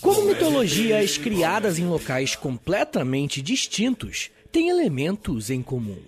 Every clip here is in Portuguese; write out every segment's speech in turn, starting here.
Como mitologias criadas em locais completamente distintos têm elementos em comum.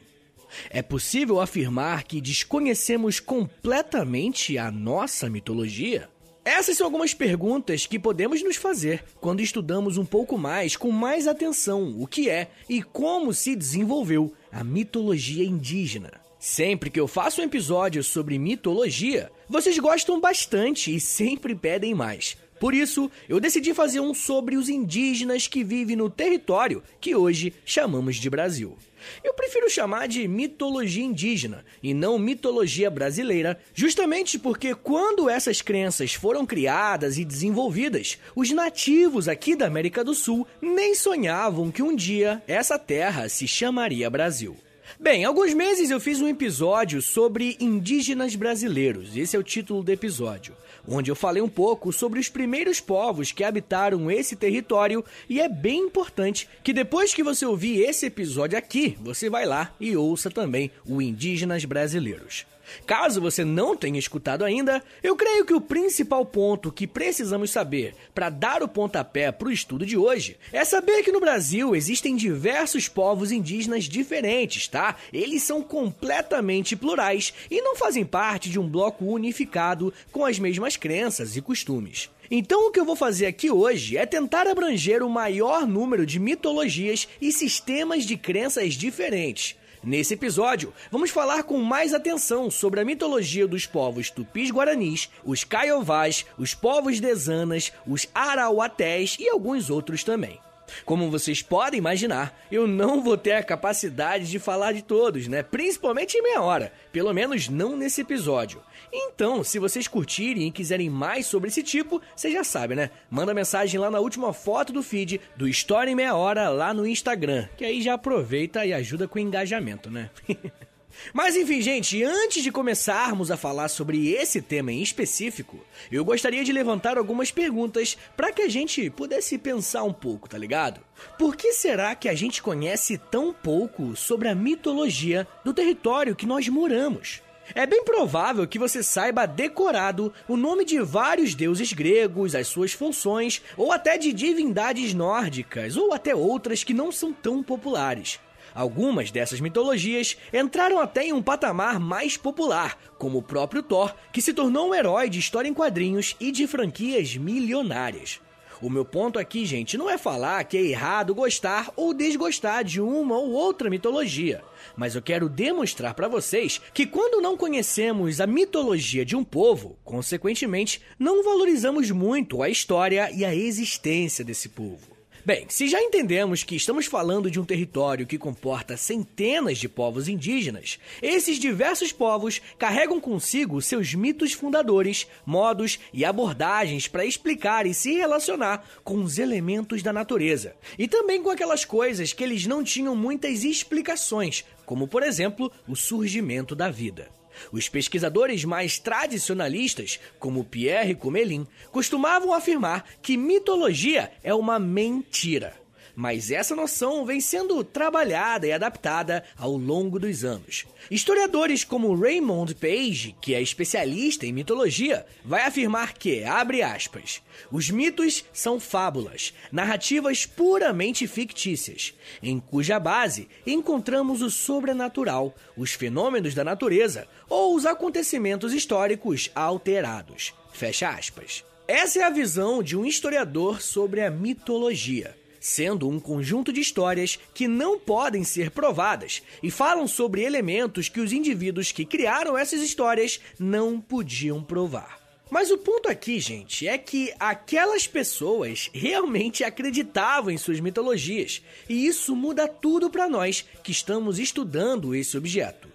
É possível afirmar que desconhecemos completamente a nossa mitologia? Essas são algumas perguntas que podemos nos fazer quando estudamos um pouco mais, com mais atenção, o que é e como se desenvolveu a mitologia indígena. Sempre que eu faço um episódio sobre mitologia, vocês gostam bastante e sempre pedem mais. Por isso, eu decidi fazer um sobre os indígenas que vivem no território que hoje chamamos de Brasil. Eu prefiro chamar de mitologia indígena e não mitologia brasileira, justamente porque quando essas crenças foram criadas e desenvolvidas, os nativos aqui da América do Sul nem sonhavam que um dia essa terra se chamaria Brasil. Bem, alguns meses eu fiz um episódio sobre indígenas brasileiros, esse é o título do episódio, onde eu falei um pouco sobre os primeiros povos que habitaram esse território e é bem importante que depois que você ouvir esse episódio aqui, você vai lá e ouça também o Indígenas Brasileiros. Caso você não tenha escutado ainda, eu creio que o principal ponto que precisamos saber para dar o pontapé para o estudo de hoje é saber que no Brasil existem diversos povos indígenas diferentes, tá? Eles são completamente plurais e não fazem parte de um bloco unificado com as mesmas crenças e costumes. Então, o que eu vou fazer aqui hoje é tentar abranger o maior número de mitologias e sistemas de crenças diferentes, Nesse episódio, vamos falar com mais atenção sobre a mitologia dos povos tupis-guaranis, os caiovás, os povos desanas, os arauatés e alguns outros também. Como vocês podem imaginar, eu não vou ter a capacidade de falar de todos, né? Principalmente em meia hora, pelo menos não nesse episódio. Então, se vocês curtirem e quiserem mais sobre esse tipo, você já sabe, né? Manda mensagem lá na última foto do feed do História em Meia Hora lá no Instagram, que aí já aproveita e ajuda com o engajamento, né? Mas enfim, gente, antes de começarmos a falar sobre esse tema em específico, eu gostaria de levantar algumas perguntas para que a gente pudesse pensar um pouco, tá ligado? Por que será que a gente conhece tão pouco sobre a mitologia do território que nós moramos? É bem provável que você saiba decorado o nome de vários deuses gregos, as suas funções, ou até de divindades nórdicas, ou até outras que não são tão populares. Algumas dessas mitologias entraram até em um patamar mais popular, como o próprio Thor, que se tornou um herói de história em quadrinhos e de franquias milionárias. O meu ponto aqui, gente, não é falar que é errado gostar ou desgostar de uma ou outra mitologia, mas eu quero demonstrar para vocês que quando não conhecemos a mitologia de um povo, consequentemente, não valorizamos muito a história e a existência desse povo. Bem, se já entendemos que estamos falando de um território que comporta centenas de povos indígenas, esses diversos povos carregam consigo seus mitos fundadores, modos e abordagens para explicar e se relacionar com os elementos da natureza, e também com aquelas coisas que eles não tinham muitas explicações, como por exemplo o surgimento da vida. Os pesquisadores mais tradicionalistas, como Pierre Comelin, costumavam afirmar que mitologia é uma mentira. Mas essa noção vem sendo trabalhada e adaptada ao longo dos anos. Historiadores como Raymond Page, que é especialista em mitologia, vai afirmar que, abre aspas, os mitos são fábulas, narrativas puramente fictícias, em cuja base encontramos o sobrenatural, os fenômenos da natureza ou os acontecimentos históricos alterados. Fecha aspas. Essa é a visão de um historiador sobre a mitologia sendo um conjunto de histórias que não podem ser provadas e falam sobre elementos que os indivíduos que criaram essas histórias não podiam provar. Mas o ponto aqui, gente, é que aquelas pessoas realmente acreditavam em suas mitologias, e isso muda tudo para nós que estamos estudando esse objeto.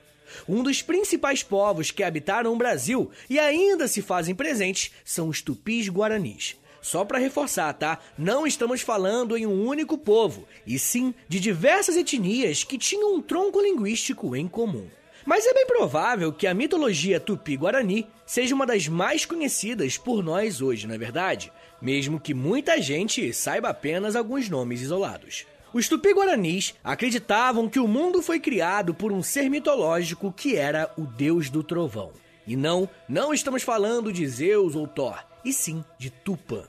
Um dos principais povos que habitaram o Brasil e ainda se fazem presentes são os tupis guaranis. Só para reforçar, tá? Não estamos falando em um único povo, e sim de diversas etnias que tinham um tronco linguístico em comum. Mas é bem provável que a mitologia tupi-guarani seja uma das mais conhecidas por nós hoje, não é verdade? mesmo que muita gente saiba apenas alguns nomes isolados. Os tupi-guaranis acreditavam que o mundo foi criado por um ser mitológico que era o deus do trovão. E não, não estamos falando de Zeus ou Thor, e sim de Tupã.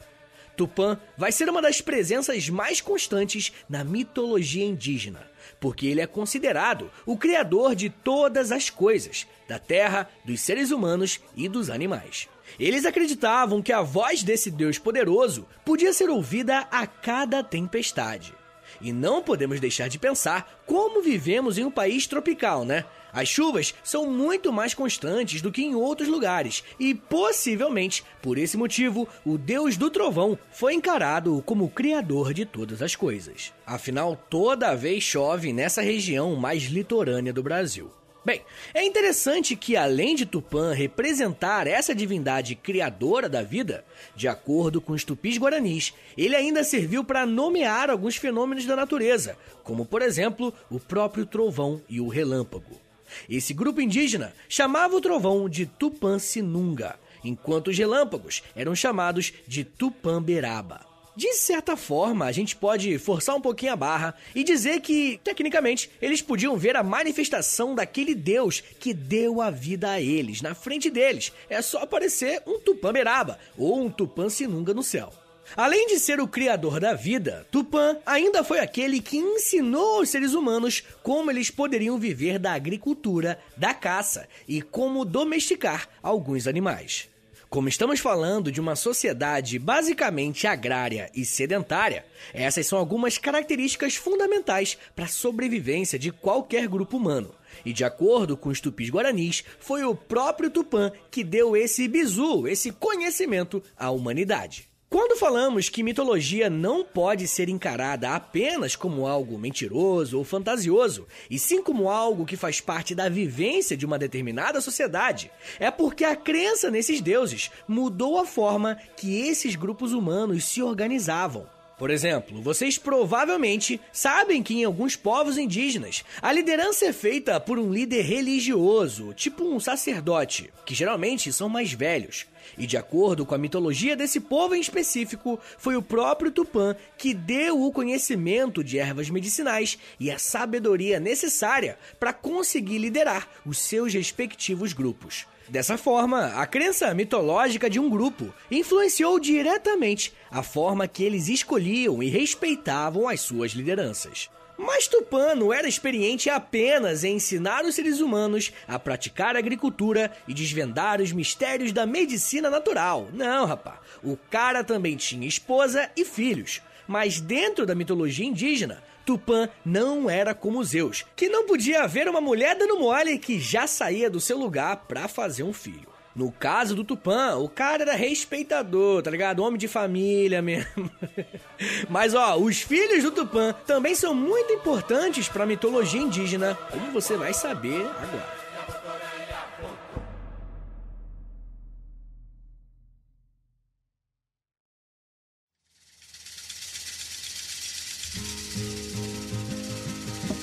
Tupã vai ser uma das presenças mais constantes na mitologia indígena, porque ele é considerado o criador de todas as coisas, da terra, dos seres humanos e dos animais. Eles acreditavam que a voz desse Deus poderoso podia ser ouvida a cada tempestade. E não podemos deixar de pensar como vivemos em um país tropical, né? As chuvas são muito mais constantes do que em outros lugares, e possivelmente por esse motivo, o deus do trovão foi encarado como o criador de todas as coisas. Afinal, toda vez chove nessa região mais litorânea do Brasil. Bem, é interessante que além de Tupã representar essa divindade criadora da vida, de acordo com os tupis guaranis, ele ainda serviu para nomear alguns fenômenos da natureza, como por exemplo o próprio trovão e o relâmpago. Esse grupo indígena chamava o trovão de Tupã Sinunga, enquanto os relâmpagos eram chamados de Tupamberaba. De certa forma, a gente pode forçar um pouquinho a barra e dizer que, tecnicamente, eles podiam ver a manifestação daquele Deus que deu a vida a eles na frente deles. É só aparecer um Tupã Beraba ou um Tupã Sinunga no céu. Além de ser o criador da vida, Tupã ainda foi aquele que ensinou aos seres humanos como eles poderiam viver da agricultura, da caça e como domesticar alguns animais. Como estamos falando de uma sociedade basicamente agrária e sedentária, essas são algumas características fundamentais para a sobrevivência de qualquer grupo humano. E de acordo com os tupis guaranis, foi o próprio Tupã que deu esse bizu, esse conhecimento à humanidade. Quando falamos que mitologia não pode ser encarada apenas como algo mentiroso ou fantasioso, e sim como algo que faz parte da vivência de uma determinada sociedade, é porque a crença nesses deuses mudou a forma que esses grupos humanos se organizavam. Por exemplo, vocês provavelmente sabem que em alguns povos indígenas a liderança é feita por um líder religioso, tipo um sacerdote, que geralmente são mais velhos. E de acordo com a mitologia desse povo em específico, foi o próprio Tupã que deu o conhecimento de ervas medicinais e a sabedoria necessária para conseguir liderar os seus respectivos grupos. Dessa forma, a crença mitológica de um grupo influenciou diretamente a forma que eles escolhiam e respeitavam as suas lideranças. Mas Tupã não era experiente apenas em ensinar os seres humanos a praticar agricultura e desvendar os mistérios da medicina natural. Não, rapá. O cara também tinha esposa e filhos. Mas dentro da mitologia indígena, Tupã não era como Zeus, que não podia haver uma mulher dando mole que já saía do seu lugar para fazer um filho. No caso do Tupã, o cara era respeitador, tá ligado? Homem de família mesmo. Mas ó, os filhos do Tupã também são muito importantes para a mitologia indígena, como você vai saber agora.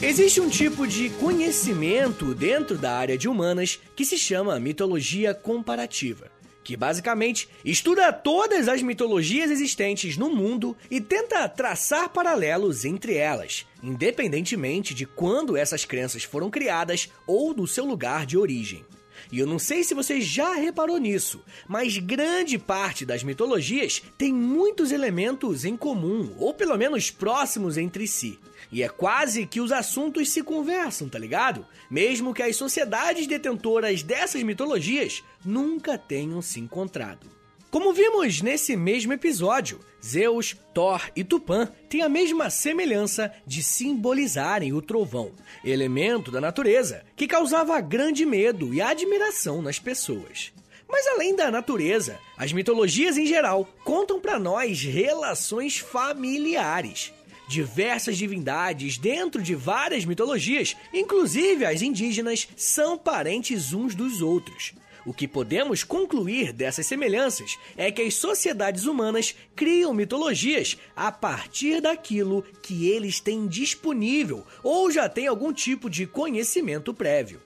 Existe um tipo de conhecimento dentro da área de humanas que se chama mitologia comparativa, que basicamente estuda todas as mitologias existentes no mundo e tenta traçar paralelos entre elas, independentemente de quando essas crenças foram criadas ou do seu lugar de origem. E eu não sei se você já reparou nisso, mas grande parte das mitologias tem muitos elementos em comum, ou pelo menos próximos entre si. E é quase que os assuntos se conversam, tá ligado? Mesmo que as sociedades detentoras dessas mitologias nunca tenham se encontrado. Como vimos nesse mesmo episódio, Zeus, Thor e Tupã têm a mesma semelhança de simbolizarem o trovão, elemento da natureza que causava grande medo e admiração nas pessoas. Mas além da natureza, as mitologias em geral contam para nós relações familiares diversas divindades dentro de várias mitologias, inclusive as indígenas, são parentes uns dos outros. O que podemos concluir dessas semelhanças é que as sociedades humanas criam mitologias a partir daquilo que eles têm disponível ou já têm algum tipo de conhecimento prévio.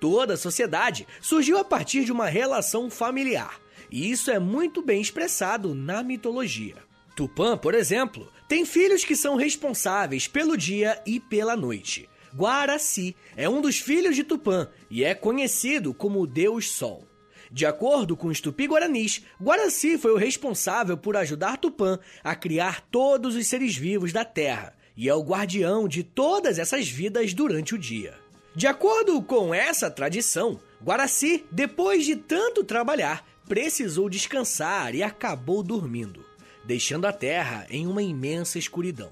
Toda sociedade surgiu a partir de uma relação familiar e isso é muito bem expressado na mitologia. Tupã, por exemplo, tem filhos que são responsáveis pelo dia e pela noite. Guaraci é um dos filhos de Tupã e é conhecido como Deus Sol. De acordo com os tupi-guaranis, Guaraci foi o responsável por ajudar Tupã a criar todos os seres vivos da Terra e é o guardião de todas essas vidas durante o dia. De acordo com essa tradição, Guaraci, depois de tanto trabalhar, precisou descansar e acabou dormindo, deixando a Terra em uma imensa escuridão.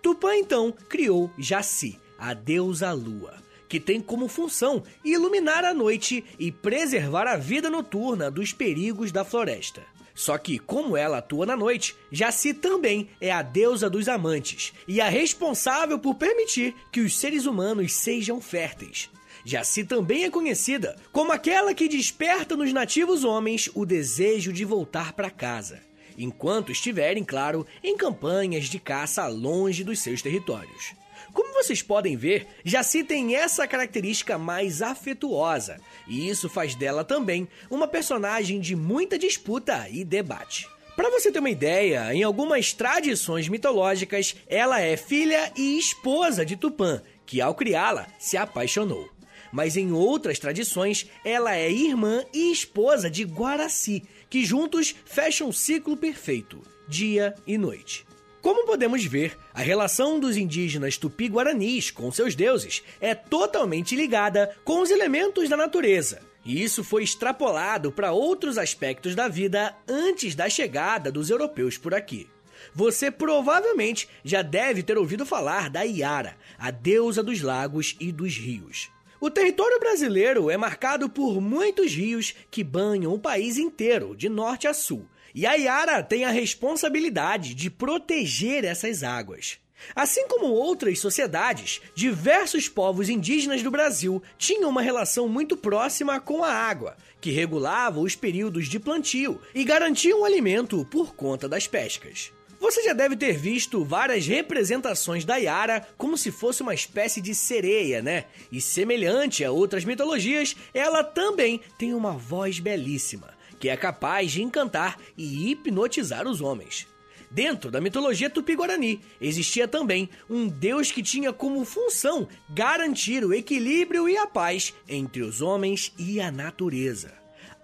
Tupã então criou Jaci, a deusa lua, que tem como função iluminar a noite e preservar a vida noturna dos perigos da floresta. Só que, como ela atua na noite, Jaci também é a deusa dos amantes e a responsável por permitir que os seres humanos sejam férteis. Jaci também é conhecida como aquela que desperta nos nativos homens o desejo de voltar para casa, enquanto estiverem, claro, em campanhas de caça longe dos seus territórios. Como vocês podem ver, Jaci tem essa característica mais afetuosa, e isso faz dela também uma personagem de muita disputa e debate. Para você ter uma ideia, em algumas tradições mitológicas, ela é filha e esposa de Tupã, que ao criá-la se apaixonou. Mas em outras tradições, ela é irmã e esposa de Guaraci, que juntos fecham um ciclo perfeito, dia e noite. Como podemos ver, a relação dos indígenas tupi-guaranis com seus deuses é totalmente ligada com os elementos da natureza. E isso foi extrapolado para outros aspectos da vida antes da chegada dos europeus por aqui. Você provavelmente já deve ter ouvido falar da Iara, a deusa dos lagos e dos rios. O território brasileiro é marcado por muitos rios que banham o país inteiro, de norte a sul, e a Yara tem a responsabilidade de proteger essas águas. Assim como outras sociedades, diversos povos indígenas do Brasil tinham uma relação muito próxima com a água, que regulava os períodos de plantio e garantia um alimento por conta das pescas. Você já deve ter visto várias representações da Yara como se fosse uma espécie de sereia, né? E semelhante a outras mitologias, ela também tem uma voz belíssima que é capaz de encantar e hipnotizar os homens. Dentro da mitologia tupi-guarani, existia também um deus que tinha como função garantir o equilíbrio e a paz entre os homens e a natureza.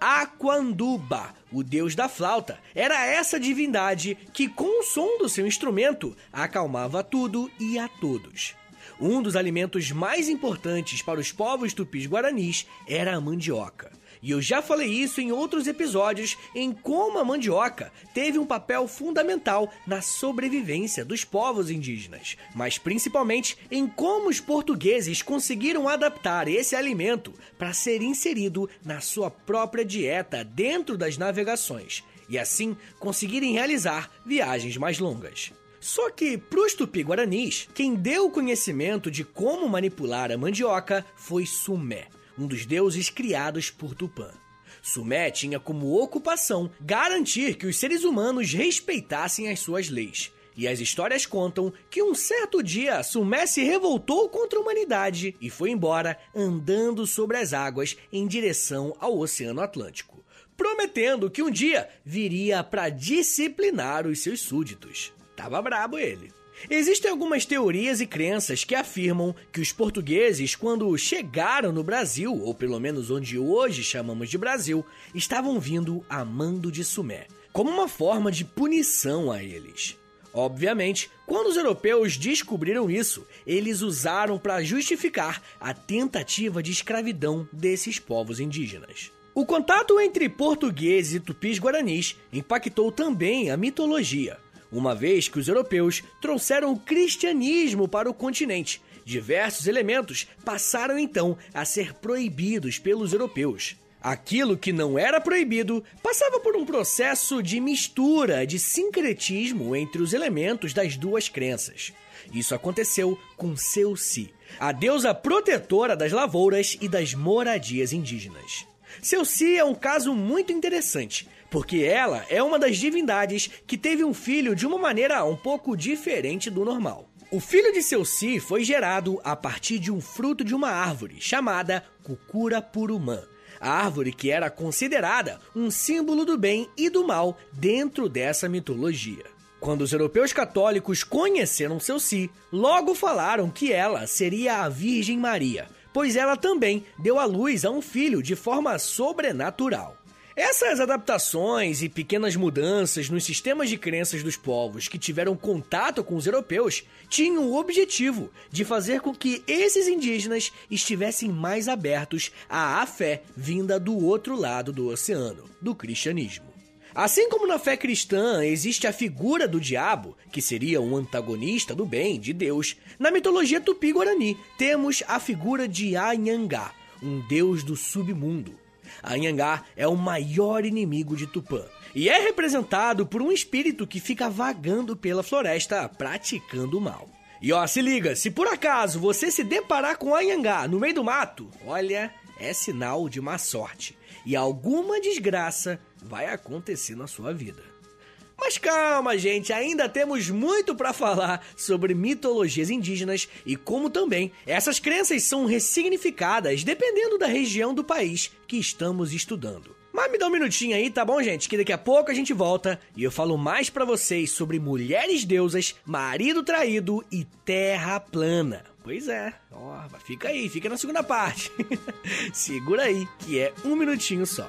Aquanduba, o deus da flauta, era essa divindade que, com o som do seu instrumento, acalmava tudo e a todos. Um dos alimentos mais importantes para os povos tupis guaranis era a mandioca. E eu já falei isso em outros episódios em como a mandioca teve um papel fundamental na sobrevivência dos povos indígenas, mas principalmente em como os portugueses conseguiram adaptar esse alimento para ser inserido na sua própria dieta dentro das navegações e assim conseguirem realizar viagens mais longas. Só que, para os tupi-guaranis, quem deu o conhecimento de como manipular a mandioca foi Sumé, um dos deuses criados por Tupã. Sumé tinha como ocupação garantir que os seres humanos respeitassem as suas leis. E as histórias contam que um certo dia Sumé se revoltou contra a humanidade e foi embora andando sobre as águas em direção ao Oceano Atlântico, prometendo que um dia viria para disciplinar os seus súditos. Tava brabo ele. Existem algumas teorias e crenças que afirmam que os portugueses, quando chegaram no Brasil, ou pelo menos onde hoje chamamos de Brasil, estavam vindo a mando de Sumé, como uma forma de punição a eles. Obviamente, quando os europeus descobriram isso, eles usaram para justificar a tentativa de escravidão desses povos indígenas. O contato entre portugueses e tupis guaranis impactou também a mitologia, uma vez que os europeus trouxeram o cristianismo para o continente. Diversos elementos passaram então a ser proibidos pelos europeus. Aquilo que não era proibido passava por um processo de mistura, de sincretismo entre os elementos das duas crenças. Isso aconteceu com Seuci, a deusa protetora das lavouras e das moradias indígenas. Seuci é um caso muito interessante, porque ela é uma das divindades que teve um filho de uma maneira um pouco diferente do normal. O filho de Seuci foi gerado a partir de um fruto de uma árvore chamada Cucura Purumã. a árvore que era considerada um símbolo do bem e do mal dentro dessa mitologia. Quando os europeus católicos conheceram seu si, logo falaram que ela seria a Virgem Maria, pois ela também deu à luz a um filho de forma sobrenatural. Essas adaptações e pequenas mudanças nos sistemas de crenças dos povos que tiveram contato com os europeus tinham o objetivo de fazer com que esses indígenas estivessem mais abertos à fé vinda do outro lado do oceano, do cristianismo. Assim como na fé cristã existe a figura do diabo, que seria um antagonista do bem, de Deus, na mitologia tupi-guarani temos a figura de Anhangá, um deus do submundo Anhangá é o maior inimigo de Tupã e é representado por um espírito que fica vagando pela floresta praticando mal. E ó, se liga, se por acaso você se deparar com Anhangá no meio do mato, olha, é sinal de má sorte e alguma desgraça vai acontecer na sua vida. Mas calma, gente, ainda temos muito para falar sobre mitologias indígenas e como também essas crenças são ressignificadas dependendo da região do país que estamos estudando. Mas me dá um minutinho aí, tá bom, gente? Que daqui a pouco a gente volta e eu falo mais para vocês sobre mulheres deusas, marido traído e terra plana. Pois é, ó, fica aí, fica na segunda parte. Segura aí, que é um minutinho só.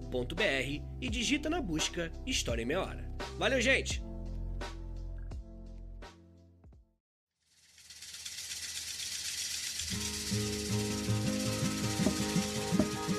e digita na busca História em Meia Hora. Valeu, gente!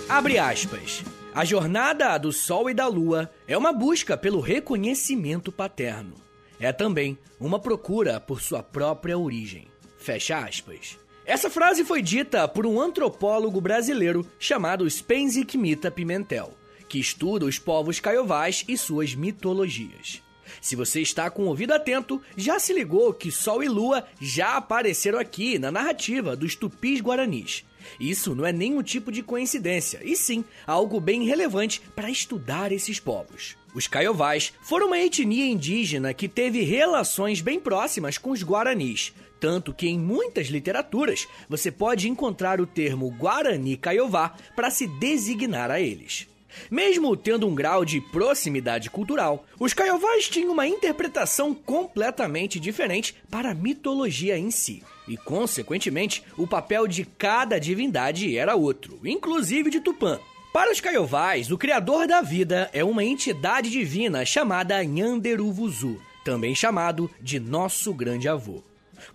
Abre aspas. A jornada do Sol e da Lua é uma busca pelo reconhecimento paterno. É também uma procura por sua própria origem. Fecha aspas. Essa frase foi dita por um antropólogo brasileiro chamado Spenzi Kimita Pimentel que estuda os povos caiovás e suas mitologias. Se você está com o ouvido atento, já se ligou que Sol e Lua já apareceram aqui na narrativa dos tupis guaranis. Isso não é nenhum tipo de coincidência, e sim algo bem relevante para estudar esses povos. Os caiovás foram uma etnia indígena que teve relações bem próximas com os guaranis, tanto que em muitas literaturas você pode encontrar o termo Guarani Caiová para se designar a eles. Mesmo tendo um grau de proximidade cultural, os Caiovás tinham uma interpretação completamente diferente para a mitologia em si. E, consequentemente, o papel de cada divindade era outro, inclusive de Tupã. Para os Caiovás, o Criador da Vida é uma entidade divina chamada Nhanderuvuzu, também chamado de Nosso Grande Avô.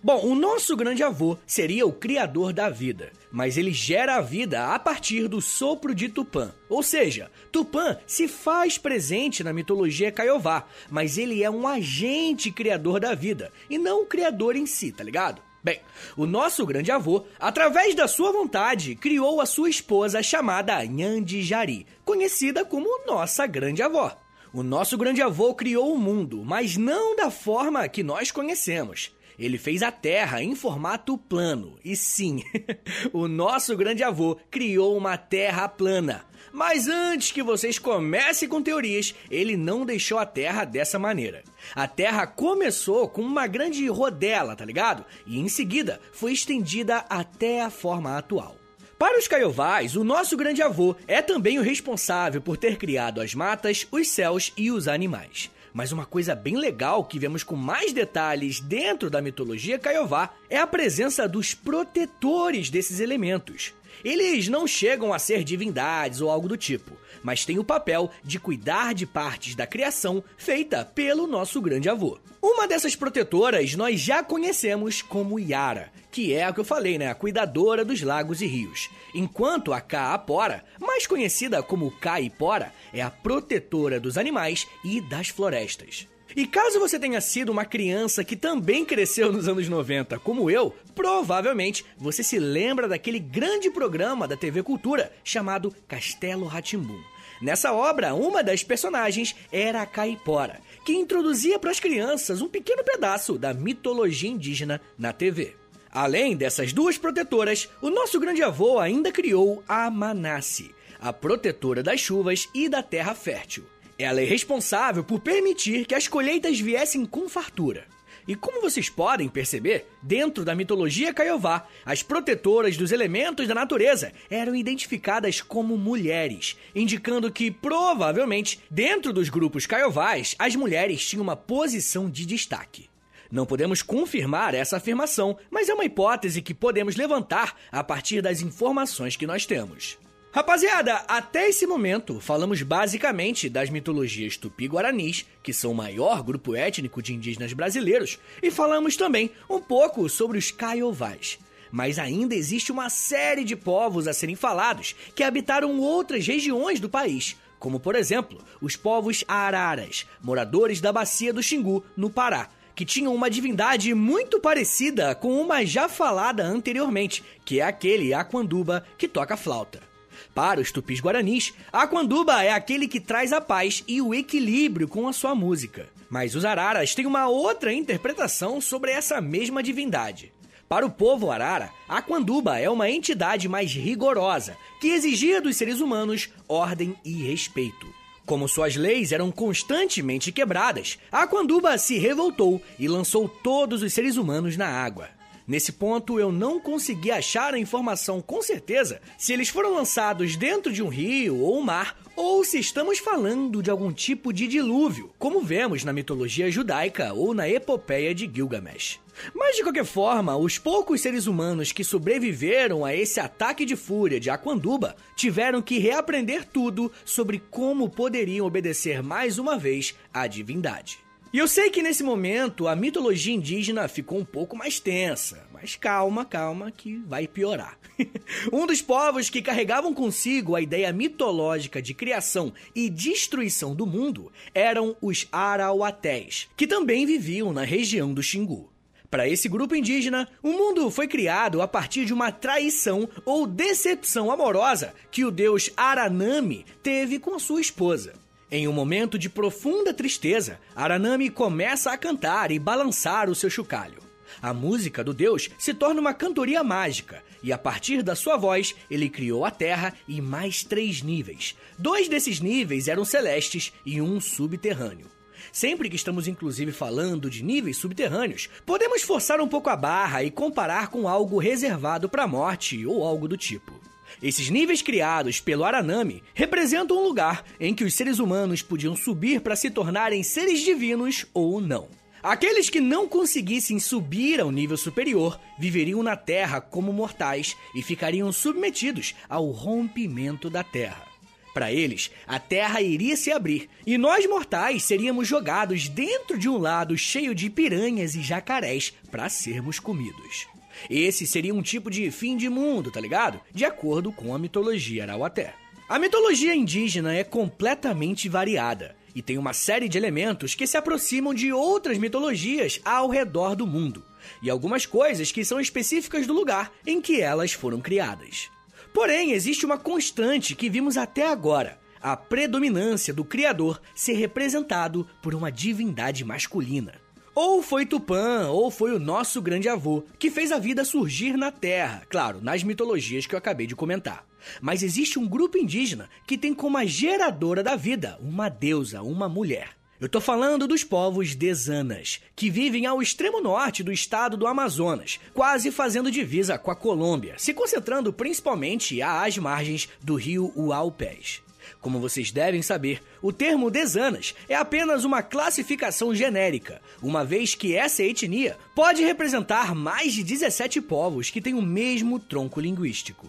Bom, o nosso grande avô seria o criador da vida, mas ele gera a vida a partir do sopro de Tupã. Ou seja, Tupã se faz presente na mitologia Caiová, mas ele é um agente criador da vida e não o criador em si, tá ligado? Bem, o nosso grande avô, através da sua vontade, criou a sua esposa chamada Nhandijari, conhecida como nossa grande avó. O nosso grande avô criou o mundo, mas não da forma que nós conhecemos. Ele fez a Terra em formato plano. E sim, o nosso grande avô criou uma Terra plana. Mas antes que vocês comecem com teorias, ele não deixou a Terra dessa maneira. A Terra começou com uma grande rodela, tá ligado? E em seguida foi estendida até a forma atual. Para os caiovais, o nosso grande avô é também o responsável por ter criado as matas, os céus e os animais. Mas uma coisa bem legal que vemos com mais detalhes dentro da mitologia Kaiowá é a presença dos protetores desses elementos. Eles não chegam a ser divindades ou algo do tipo, mas têm o papel de cuidar de partes da criação feita pelo nosso grande avô. Uma dessas protetoras nós já conhecemos como Yara, que é a que eu falei, né? A cuidadora dos lagos e rios. Enquanto a Kaapora, mais conhecida como Caipora, é a protetora dos animais e das florestas. E caso você tenha sido uma criança que também cresceu nos anos 90, como eu, provavelmente você se lembra daquele grande programa da TV Cultura chamado Castelo Ratimbum. Nessa obra, uma das personagens era a Caipora, que introduzia para as crianças um pequeno pedaço da mitologia indígena na TV. Além dessas duas protetoras, o nosso grande avô ainda criou a Manasse, a protetora das chuvas e da terra fértil. Ela é responsável por permitir que as colheitas viessem com fartura. E como vocês podem perceber, dentro da mitologia Kaiowá, as protetoras dos elementos da natureza eram identificadas como mulheres, indicando que provavelmente, dentro dos grupos Kaiowás, as mulheres tinham uma posição de destaque. Não podemos confirmar essa afirmação, mas é uma hipótese que podemos levantar a partir das informações que nós temos. Rapaziada, até esse momento falamos basicamente das mitologias tupi-guaranis, que são o maior grupo étnico de indígenas brasileiros, e falamos também um pouco sobre os caiovás. Mas ainda existe uma série de povos a serem falados que habitaram outras regiões do país, como por exemplo os povos araras, moradores da bacia do Xingu, no Pará, que tinham uma divindade muito parecida com uma já falada anteriormente, que é aquele Aquanduba que toca flauta. Para os tupis guaranis, a Aquanduba é aquele que traz a paz e o equilíbrio com a sua música. Mas os araras têm uma outra interpretação sobre essa mesma divindade. Para o povo arara, a Aquanduba é uma entidade mais rigorosa, que exigia dos seres humanos ordem e respeito. Como suas leis eram constantemente quebradas, a Aquanduba se revoltou e lançou todos os seres humanos na água. Nesse ponto, eu não consegui achar a informação com certeza se eles foram lançados dentro de um rio ou um mar ou se estamos falando de algum tipo de dilúvio, como vemos na mitologia judaica ou na epopeia de Gilgamesh. Mas de qualquer forma, os poucos seres humanos que sobreviveram a esse ataque de fúria de Aquanduba tiveram que reaprender tudo sobre como poderiam obedecer mais uma vez à divindade. E eu sei que nesse momento a mitologia indígena ficou um pouco mais tensa, mas calma, calma, que vai piorar. um dos povos que carregavam consigo a ideia mitológica de criação e destruição do mundo eram os Arauatés, que também viviam na região do Xingu. Para esse grupo indígena, o mundo foi criado a partir de uma traição ou decepção amorosa que o deus Aranami teve com sua esposa. Em um momento de profunda tristeza, Aranami começa a cantar e balançar o seu chocalho. A música do deus se torna uma cantoria mágica, e a partir da sua voz, ele criou a Terra e mais três níveis. Dois desses níveis eram celestes e um subterrâneo. Sempre que estamos inclusive falando de níveis subterrâneos, podemos forçar um pouco a barra e comparar com algo reservado para a morte ou algo do tipo. Esses níveis criados pelo Aranami representam um lugar em que os seres humanos podiam subir para se tornarem seres divinos ou não. Aqueles que não conseguissem subir ao nível superior viveriam na Terra como mortais e ficariam submetidos ao rompimento da Terra. Para eles, a Terra iria se abrir e nós mortais seríamos jogados dentro de um lado cheio de piranhas e jacarés para sermos comidos. Esse seria um tipo de fim de mundo, tá ligado? De acordo com a mitologia arauaté. A mitologia indígena é completamente variada e tem uma série de elementos que se aproximam de outras mitologias ao redor do mundo, e algumas coisas que são específicas do lugar em que elas foram criadas. Porém, existe uma constante que vimos até agora: a predominância do Criador ser representado por uma divindade masculina. Ou foi Tupã, ou foi o nosso grande avô, que fez a vida surgir na Terra, claro, nas mitologias que eu acabei de comentar. Mas existe um grupo indígena que tem como a geradora da vida uma deusa, uma mulher. Eu tô falando dos povos desanas, que vivem ao extremo norte do estado do Amazonas, quase fazendo divisa com a Colômbia, se concentrando principalmente às margens do rio Uaupés. Como vocês devem saber, o termo desanas é apenas uma classificação genérica, uma vez que essa etnia pode representar mais de 17 povos que têm o mesmo tronco linguístico.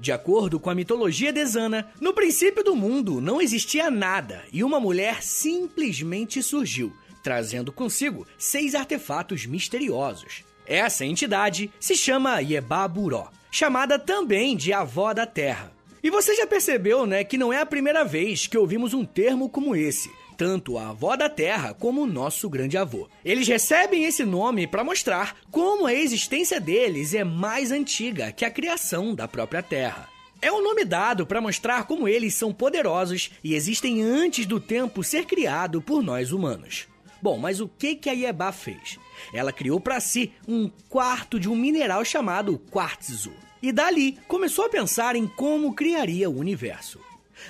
De acordo com a mitologia desana, no princípio do mundo não existia nada e uma mulher simplesmente surgiu, trazendo consigo seis artefatos misteriosos. Essa entidade se chama Yebaburó, chamada também de avó da terra. E você já percebeu, né, que não é a primeira vez que ouvimos um termo como esse, tanto a avó da terra como o nosso grande avô. Eles recebem esse nome para mostrar como a existência deles é mais antiga que a criação da própria terra. É um nome dado para mostrar como eles são poderosos e existem antes do tempo ser criado por nós humanos. Bom, mas o que que a Yeba fez? Ela criou para si um quarto de um mineral chamado quartzo e dali começou a pensar em como criaria o universo.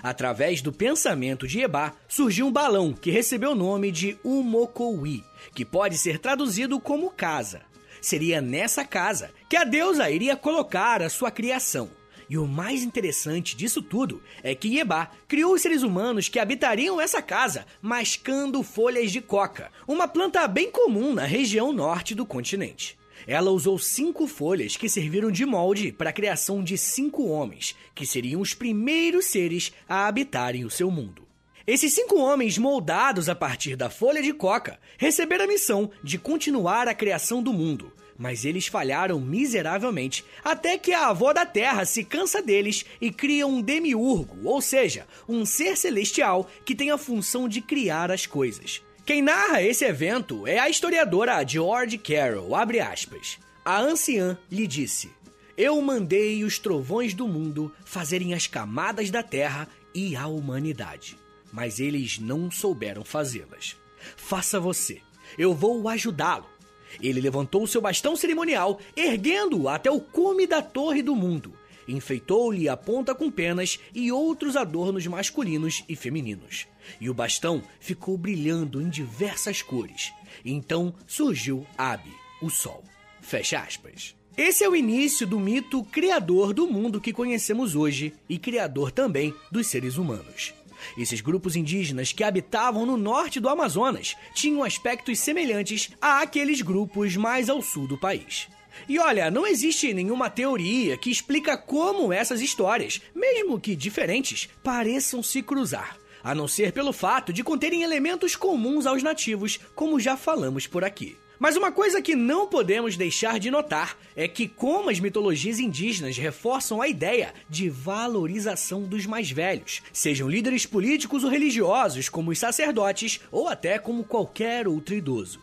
Através do pensamento de Eba, surgiu um balão que recebeu o nome de Umokowi, que pode ser traduzido como casa. Seria nessa casa que a deusa iria colocar a sua criação. E o mais interessante disso tudo é que Yeba criou os seres humanos que habitariam essa casa mascando folhas de coca, uma planta bem comum na região norte do continente. Ela usou cinco folhas que serviram de molde para a criação de cinco homens, que seriam os primeiros seres a habitarem o seu mundo. Esses cinco homens, moldados a partir da folha de coca, receberam a missão de continuar a criação do mundo, mas eles falharam miseravelmente até que a avó da Terra se cansa deles e cria um demiurgo, ou seja, um ser celestial que tem a função de criar as coisas. Quem narra esse evento é a historiadora George Carroll, abre aspas. A anciã lhe disse: Eu mandei os trovões do mundo fazerem as camadas da terra e a humanidade, mas eles não souberam fazê-las. Faça você, eu vou ajudá-lo. Ele levantou seu bastão cerimonial, erguendo-o até o cume da torre do mundo. Enfeitou-lhe a ponta com penas e outros adornos masculinos e femininos e o bastão ficou brilhando em diversas cores. Então surgiu Abi, o Sol. Fecha aspas. Esse é o início do mito criador do mundo que conhecemos hoje e criador também dos seres humanos. Esses grupos indígenas que habitavam no norte do Amazonas tinham aspectos semelhantes àqueles grupos mais ao sul do país. E olha, não existe nenhuma teoria que explica como essas histórias, mesmo que diferentes, pareçam se cruzar a não ser pelo fato de conterem elementos comuns aos nativos, como já falamos por aqui. Mas uma coisa que não podemos deixar de notar é que, como as mitologias indígenas reforçam a ideia de valorização dos mais velhos, sejam líderes políticos ou religiosos, como os sacerdotes, ou até como qualquer outro idoso.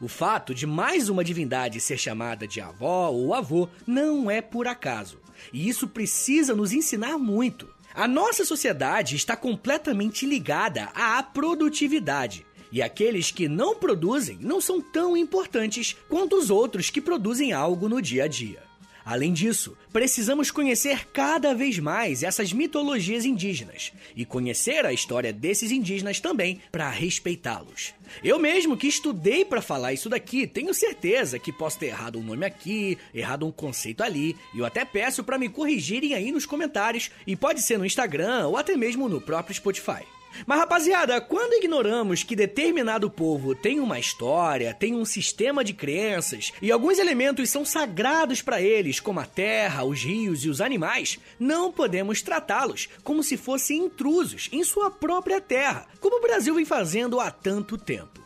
O fato de mais uma divindade ser chamada de avó ou avô não é por acaso, e isso precisa nos ensinar muito. A nossa sociedade está completamente ligada à produtividade. E aqueles que não produzem não são tão importantes quanto os outros que produzem algo no dia a dia. Além disso, precisamos conhecer cada vez mais essas mitologias indígenas e conhecer a história desses indígenas também para respeitá-los. Eu mesmo que estudei para falar isso daqui, tenho certeza que posso ter errado um nome aqui, errado um conceito ali, e eu até peço para me corrigirem aí nos comentários, e pode ser no Instagram ou até mesmo no próprio Spotify. Mas rapaziada, quando ignoramos que determinado povo tem uma história, tem um sistema de crenças e alguns elementos são sagrados para eles, como a terra, os rios e os animais, não podemos tratá-los como se fossem intrusos em sua própria terra, como o Brasil vem fazendo há tanto tempo.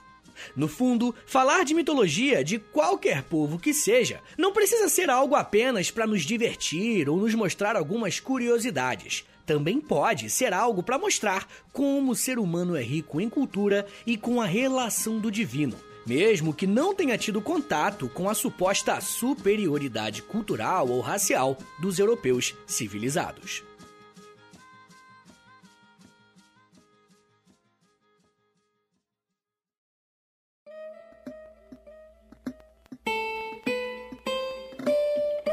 No fundo, falar de mitologia de qualquer povo que seja não precisa ser algo apenas para nos divertir ou nos mostrar algumas curiosidades também pode ser algo para mostrar como o ser humano é rico em cultura e com a relação do divino, mesmo que não tenha tido contato com a suposta superioridade cultural ou racial dos europeus civilizados.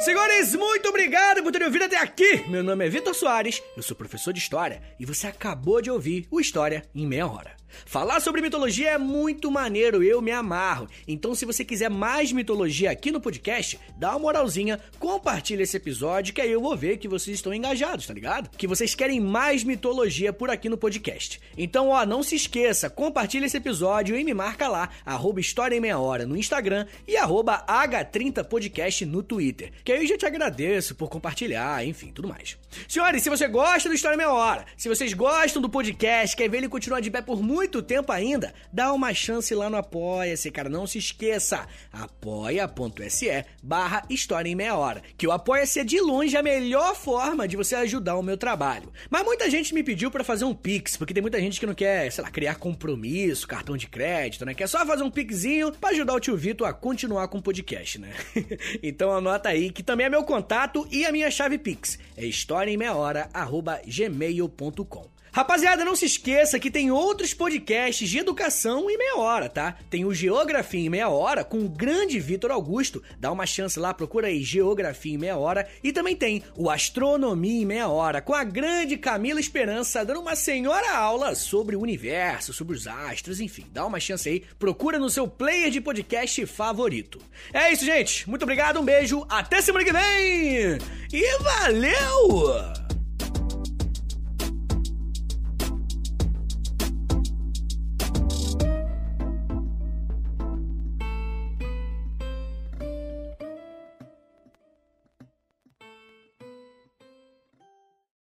Senhores, muito obrigado por terem ouvido até aqui. Meu nome é Vitor Soares, eu sou professor de História e você acabou de ouvir o História em Meia Hora. Falar sobre mitologia é muito maneiro, eu me amarro. Então, se você quiser mais mitologia aqui no podcast, dá uma moralzinha, compartilha esse episódio, que aí eu vou ver que vocês estão engajados, tá ligado? Que vocês querem mais mitologia por aqui no podcast. Então, ó, não se esqueça, compartilha esse episódio e me marca lá, arroba História em Meia Hora no Instagram e arroba H30podcast no Twitter. Que aí eu já te agradeço por compartilhar, enfim, tudo mais. Senhores, se você gosta do História em Meia Hora, se vocês gostam do podcast, quer ver ele continuar de pé por muito muito tempo ainda, dá uma chance lá no Apoia-se, cara. Não se esqueça, apoia.se barra História em Meia Hora. Que o Apoia-se é de longe a melhor forma de você ajudar o meu trabalho. Mas muita gente me pediu para fazer um Pix, porque tem muita gente que não quer, sei lá, criar compromisso, cartão de crédito, né? Quer só fazer um Pixinho pra ajudar o tio Vitor a continuar com o podcast, né? então anota aí, que também é meu contato e a minha chave Pix. É historiaemmeiahora.gmail.com Rapaziada, não se esqueça que tem outros podcasts de educação em meia hora, tá? Tem o Geografia em Meia Hora com o grande Vitor Augusto. Dá uma chance lá, procura aí Geografia em Meia Hora. E também tem o Astronomia em Meia Hora com a grande Camila Esperança dando uma senhora aula sobre o universo, sobre os astros, enfim. Dá uma chance aí, procura no seu player de podcast favorito. É isso, gente. Muito obrigado, um beijo, até semana que vem! E valeu!